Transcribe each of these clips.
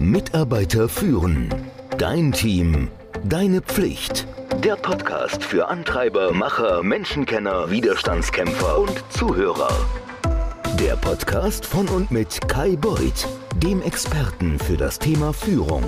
Mitarbeiter führen. Dein Team. Deine Pflicht. Der Podcast für Antreiber, Macher, Menschenkenner, Widerstandskämpfer und Zuhörer. Der Podcast von und mit Kai Beuth, dem Experten für das Thema Führung.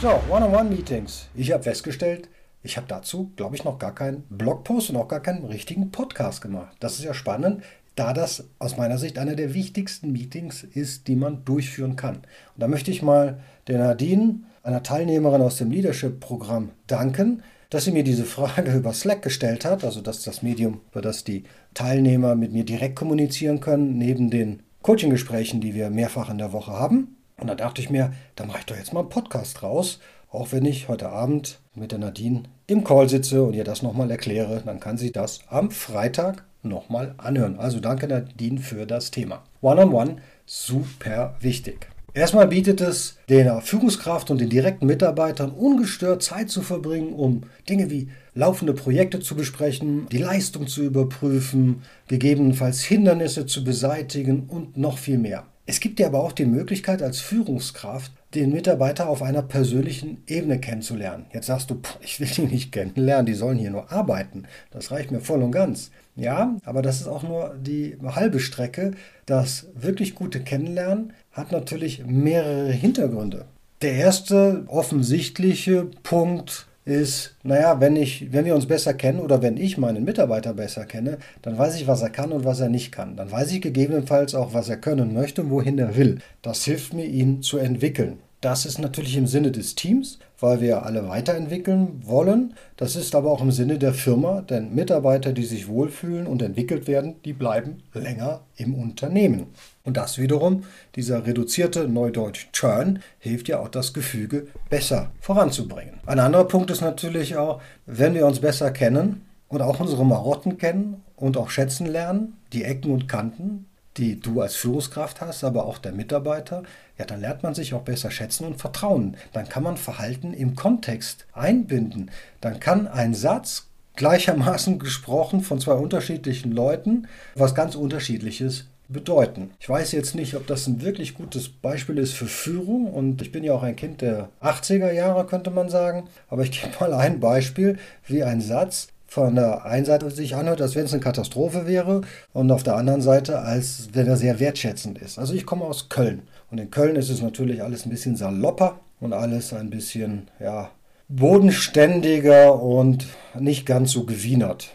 So, One-on-One-Meetings. Ich habe festgestellt, ich habe dazu, glaube ich, noch gar keinen Blogpost und auch gar keinen richtigen Podcast gemacht. Das ist ja spannend da das aus meiner Sicht einer der wichtigsten Meetings ist, die man durchführen kann. Und da möchte ich mal der Nadine, einer Teilnehmerin aus dem Leadership-Programm, danken, dass sie mir diese Frage über Slack gestellt hat, also dass das Medium, über das die Teilnehmer mit mir direkt kommunizieren können, neben den Coaching-Gesprächen, die wir mehrfach in der Woche haben. Und da dachte ich mir, da mache ich doch jetzt mal einen Podcast raus, auch wenn ich heute Abend mit der Nadine im Call sitze und ihr das nochmal erkläre, dann kann sie das am Freitag nochmal anhören. Also danke Nadine für das Thema. One-on-One, -on -one, super wichtig. Erstmal bietet es der Führungskraft und den direkten Mitarbeitern ungestört Zeit zu verbringen, um Dinge wie laufende Projekte zu besprechen, die Leistung zu überprüfen, gegebenenfalls Hindernisse zu beseitigen und noch viel mehr. Es gibt dir aber auch die Möglichkeit als Führungskraft, den Mitarbeiter auf einer persönlichen Ebene kennenzulernen. Jetzt sagst du, ich will die nicht kennenlernen, die sollen hier nur arbeiten. Das reicht mir voll und ganz. Ja, aber das ist auch nur die halbe Strecke. Das wirklich gute Kennenlernen hat natürlich mehrere Hintergründe. Der erste offensichtliche Punkt ist, naja, wenn, ich, wenn wir uns besser kennen oder wenn ich meinen Mitarbeiter besser kenne, dann weiß ich, was er kann und was er nicht kann. Dann weiß ich gegebenenfalls auch, was er können möchte und wohin er will. Das hilft mir, ihn zu entwickeln. Das ist natürlich im Sinne des Teams, weil wir alle weiterentwickeln wollen. Das ist aber auch im Sinne der Firma, denn Mitarbeiter, die sich wohlfühlen und entwickelt werden, die bleiben länger im Unternehmen. Und das wiederum, dieser reduzierte Neudeutsch Churn, hilft ja auch das Gefüge besser voranzubringen. Ein anderer Punkt ist natürlich auch, wenn wir uns besser kennen und auch unsere Marotten kennen und auch schätzen lernen, die Ecken und Kanten, die du als Führungskraft hast, aber auch der Mitarbeiter, ja, dann lernt man sich auch besser schätzen und vertrauen. Dann kann man Verhalten im Kontext einbinden. Dann kann ein Satz gleichermaßen gesprochen von zwei unterschiedlichen Leuten was ganz unterschiedliches bedeuten. Ich weiß jetzt nicht, ob das ein wirklich gutes Beispiel ist für Führung und ich bin ja auch ein Kind der 80er Jahre, könnte man sagen, aber ich gebe mal ein Beispiel, wie ein Satz von der einen Seite sich anhört, als wenn es eine Katastrophe wäre und auf der anderen Seite, als wenn er sehr wertschätzend ist. Also ich komme aus Köln und in Köln ist es natürlich alles ein bisschen salopper und alles ein bisschen, ja, bodenständiger und nicht ganz so gewienert.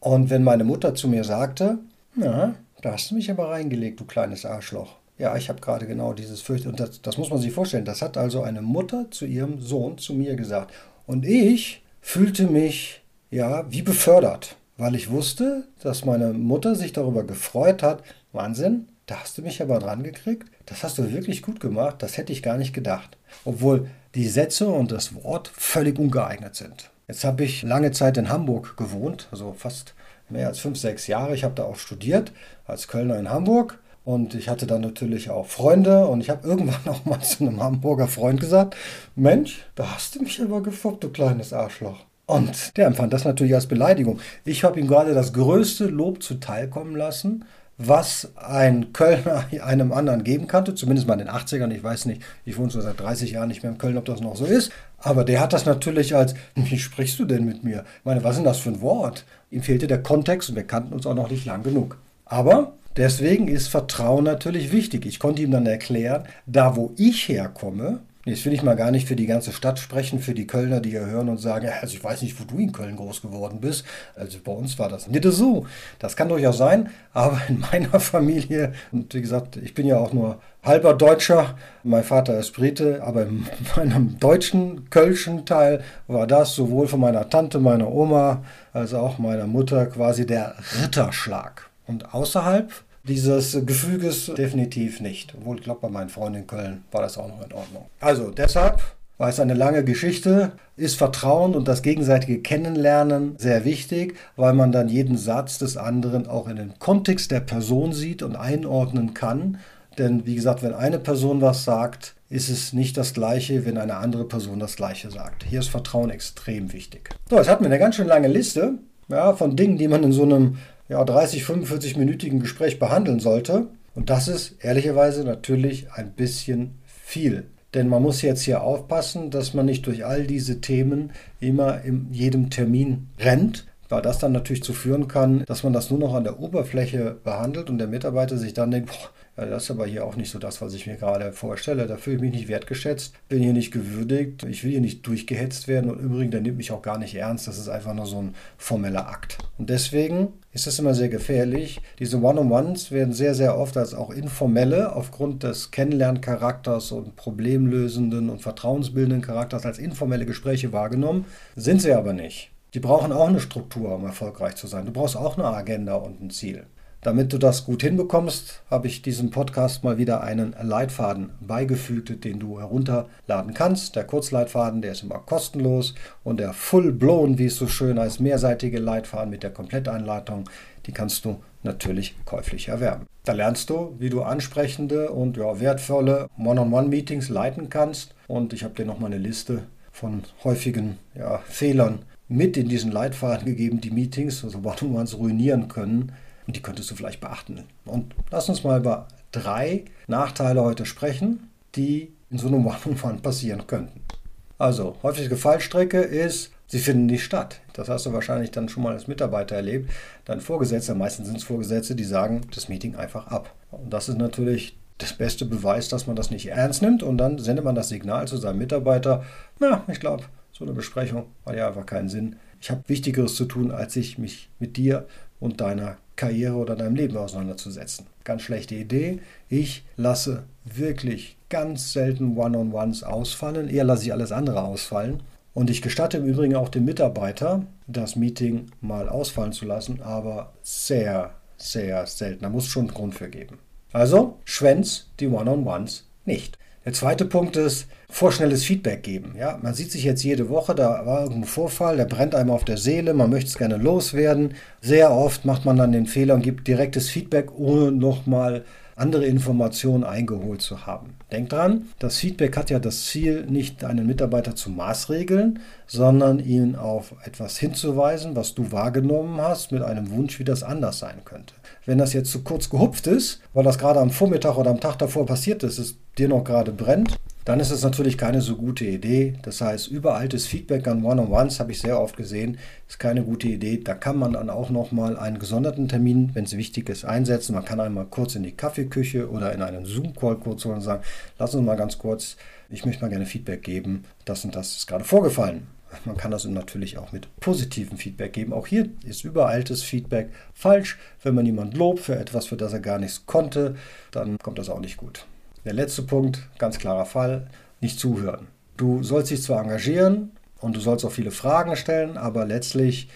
Und wenn meine Mutter zu mir sagte, na, da hast du mich aber reingelegt, du kleines Arschloch. Ja, ich habe gerade genau dieses Fürcht. Und das, das muss man sich vorstellen. Das hat also eine Mutter zu ihrem Sohn, zu mir gesagt. Und ich fühlte mich ja, wie befördert, weil ich wusste, dass meine Mutter sich darüber gefreut hat. Wahnsinn, da hast du mich aber dran gekriegt. Das hast du wirklich gut gemacht. Das hätte ich gar nicht gedacht. Obwohl die Sätze und das Wort völlig ungeeignet sind. Jetzt habe ich lange Zeit in Hamburg gewohnt, also fast mehr als fünf, sechs Jahre. Ich habe da auch studiert als Kölner in Hamburg. Und ich hatte dann natürlich auch Freunde und ich habe irgendwann auch mal zu einem Hamburger Freund gesagt, Mensch, da hast du mich aber gefoppt, du kleines Arschloch. Und der empfand das natürlich als Beleidigung. Ich habe ihm gerade das größte Lob zuteilkommen lassen, was ein Kölner einem anderen geben kannte, zumindest mal in den 80ern. Ich weiß nicht, ich wohne schon seit 30 Jahren nicht mehr in Köln, ob das noch so ist. Aber der hat das natürlich als, wie sprichst du denn mit mir? Ich meine, was ist denn das für ein Wort? Ihm fehlte der Kontext und wir kannten uns auch noch nicht lang genug. Aber deswegen ist Vertrauen natürlich wichtig. Ich konnte ihm dann erklären, da wo ich herkomme, Jetzt will ich mal gar nicht für die ganze Stadt sprechen, für die Kölner, die hier hören und sagen, also ich weiß nicht, wo du in Köln groß geworden bist. Also bei uns war das nicht so. Das kann durchaus sein, aber in meiner Familie, und wie gesagt, ich bin ja auch nur halber Deutscher, mein Vater ist Brite, aber in meinem deutschen, kölschen Teil war das sowohl von meiner Tante, meiner Oma, als auch meiner Mutter quasi der Ritterschlag. Und außerhalb dieses Gefüges definitiv nicht. Obwohl, ich glaube, bei meinen Freunden in Köln war das auch noch in Ordnung. Also deshalb war es eine lange Geschichte, ist Vertrauen und das gegenseitige Kennenlernen sehr wichtig, weil man dann jeden Satz des anderen auch in den Kontext der Person sieht und einordnen kann. Denn wie gesagt, wenn eine Person was sagt, ist es nicht das gleiche, wenn eine andere Person das gleiche sagt. Hier ist Vertrauen extrem wichtig. So, jetzt hatten wir eine ganz schön lange Liste ja, von Dingen, die man in so einem ja, 30, 45-minütigen Gespräch behandeln sollte. Und das ist ehrlicherweise natürlich ein bisschen viel. Denn man muss jetzt hier aufpassen, dass man nicht durch all diese Themen immer in jedem Termin rennt, weil das dann natürlich zu führen kann, dass man das nur noch an der Oberfläche behandelt und der Mitarbeiter sich dann denkt, boah, ja, das ist aber hier auch nicht so das, was ich mir gerade vorstelle. Da fühle ich mich nicht wertgeschätzt, bin hier nicht gewürdigt, ich will hier nicht durchgehetzt werden und übrigens, der nimmt mich auch gar nicht ernst. Das ist einfach nur so ein formeller Akt. Und deswegen ist es immer sehr gefährlich. Diese One-on-Ones werden sehr, sehr oft als auch informelle, aufgrund des Kennenlerncharakters und problemlösenden und vertrauensbildenden Charakters als informelle Gespräche wahrgenommen, sind sie aber nicht. Die brauchen auch eine Struktur, um erfolgreich zu sein. Du brauchst auch eine Agenda und ein Ziel. Damit du das gut hinbekommst, habe ich diesem Podcast mal wieder einen Leitfaden beigefügt, den du herunterladen kannst. Der Kurzleitfaden, der ist immer kostenlos und der Full-Blown, wie es so schön heißt, mehrseitige Leitfaden mit der Kompletteinleitung, die kannst du natürlich käuflich erwerben. Da lernst du, wie du ansprechende und ja, wertvolle One-on-One-Meetings leiten kannst und ich habe dir nochmal eine Liste von häufigen ja, Fehlern mit in diesen Leitfaden gegeben, die Meetings, also One-on-Ones ruinieren können und die könntest du vielleicht beachten. Und lass uns mal über drei Nachteile heute sprechen, die in so einem One-on-One passieren könnten. Also, häufige Fallstrecke ist, sie finden nicht statt. Das hast du wahrscheinlich dann schon mal als Mitarbeiter erlebt. Dein Vorgesetzter, meistens sind es Vorgesetzte, die sagen das Meeting einfach ab. Und das ist natürlich das beste Beweis, dass man das nicht ernst nimmt. Und dann sendet man das Signal zu seinem Mitarbeiter, na, ich glaube, so eine Besprechung hat ja einfach keinen Sinn. Ich habe Wichtigeres zu tun, als sich mich mit dir und deiner Karriere oder deinem Leben auseinanderzusetzen. Ganz schlechte Idee. Ich lasse wirklich ganz selten One-on-Ones ausfallen. Eher lasse ich alles andere ausfallen. Und ich gestatte im Übrigen auch dem Mitarbeiter, das Meeting mal ausfallen zu lassen, aber sehr, sehr selten. Da muss schon einen Grund für geben. Also, schwänz die One-on-Ones nicht. Der zweite Punkt ist, vorschnelles Feedback geben. Ja, man sieht sich jetzt jede Woche, da war irgendein Vorfall, der brennt einem auf der Seele, man möchte es gerne loswerden. Sehr oft macht man dann den Fehler und gibt direktes Feedback, ohne nochmal andere Informationen eingeholt zu haben. Denk dran, das Feedback hat ja das Ziel, nicht einen Mitarbeiter zu maßregeln, sondern ihn auf etwas hinzuweisen, was du wahrgenommen hast, mit einem Wunsch, wie das anders sein könnte. Wenn das jetzt zu kurz gehupft ist, weil das gerade am Vormittag oder am Tag davor passiert ist, es dir noch gerade brennt, dann ist es natürlich keine so gute Idee. Das heißt, überaltes Feedback an One-on-Ones habe ich sehr oft gesehen, ist keine gute Idee. Da kann man dann auch nochmal einen gesonderten Termin, wenn es wichtig ist, einsetzen. Man kann einmal kurz in die Kaffeeküche oder in einen Zoom-Call kurz holen und sagen, lass uns mal ganz kurz, ich möchte mal gerne Feedback geben, das und das ist gerade vorgefallen. Man kann das natürlich auch mit positivem Feedback geben. Auch hier ist überaltes Feedback falsch. Wenn man jemand lobt für etwas, für das er gar nichts konnte, dann kommt das auch nicht gut. Der letzte Punkt, ganz klarer Fall, nicht zuhören. Du sollst dich zwar engagieren und du sollst auch viele Fragen stellen, aber letztlich,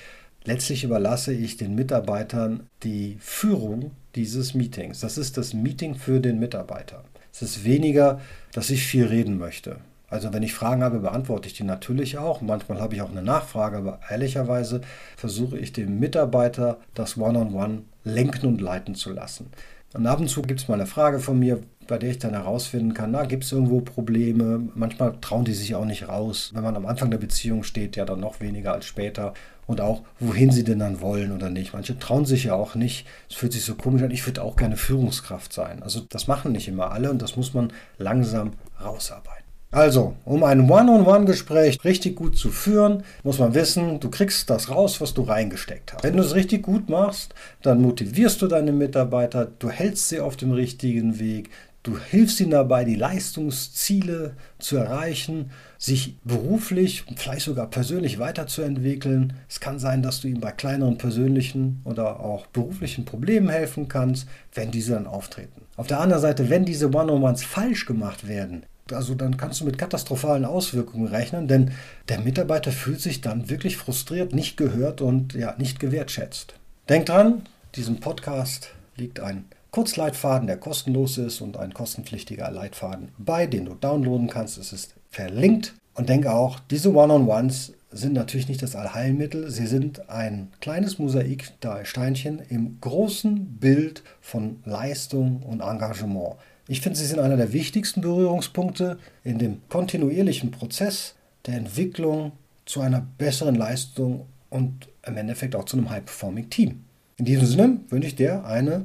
letztlich überlasse ich den Mitarbeitern die Führung dieses Meetings. Das ist das Meeting für den Mitarbeiter. Es ist weniger, dass ich viel reden möchte. Also wenn ich Fragen habe, beantworte ich die natürlich auch. Manchmal habe ich auch eine Nachfrage, aber ehrlicherweise versuche ich dem Mitarbeiter das One-on-One -on -One lenken und leiten zu lassen. Und ab und zu gibt es mal eine Frage von mir, bei der ich dann herausfinden kann, na, gibt es irgendwo Probleme? Manchmal trauen die sich auch nicht raus. Wenn man am Anfang der Beziehung steht, ja dann noch weniger als später. Und auch, wohin sie denn dann wollen oder nicht. Manche trauen sich ja auch nicht. Es fühlt sich so komisch an. Ich würde auch gerne Führungskraft sein. Also das machen nicht immer alle und das muss man langsam rausarbeiten. Also, um ein One-on-One-Gespräch richtig gut zu führen, muss man wissen, du kriegst das raus, was du reingesteckt hast. Wenn du es richtig gut machst, dann motivierst du deine Mitarbeiter, du hältst sie auf dem richtigen Weg, du hilfst ihnen dabei, die Leistungsziele zu erreichen, sich beruflich und vielleicht sogar persönlich weiterzuentwickeln. Es kann sein, dass du ihnen bei kleineren persönlichen oder auch beruflichen Problemen helfen kannst, wenn diese dann auftreten. Auf der anderen Seite, wenn diese One-on-Ones falsch gemacht werden, also dann kannst du mit katastrophalen Auswirkungen rechnen, denn der Mitarbeiter fühlt sich dann wirklich frustriert, nicht gehört und ja, nicht gewertschätzt. Denk dran, diesem Podcast liegt ein Kurzleitfaden, der kostenlos ist und ein kostenpflichtiger Leitfaden bei, den du downloaden kannst. Es ist verlinkt. Und denke auch, diese One-on-Ones sind natürlich nicht das Allheilmittel. Sie sind ein kleines Mosaik, da Steinchen im großen Bild von Leistung und Engagement. Ich finde, sie sind einer der wichtigsten Berührungspunkte in dem kontinuierlichen Prozess der Entwicklung zu einer besseren Leistung und im Endeffekt auch zu einem High-Performing-Team. In diesem Sinne wünsche ich dir eine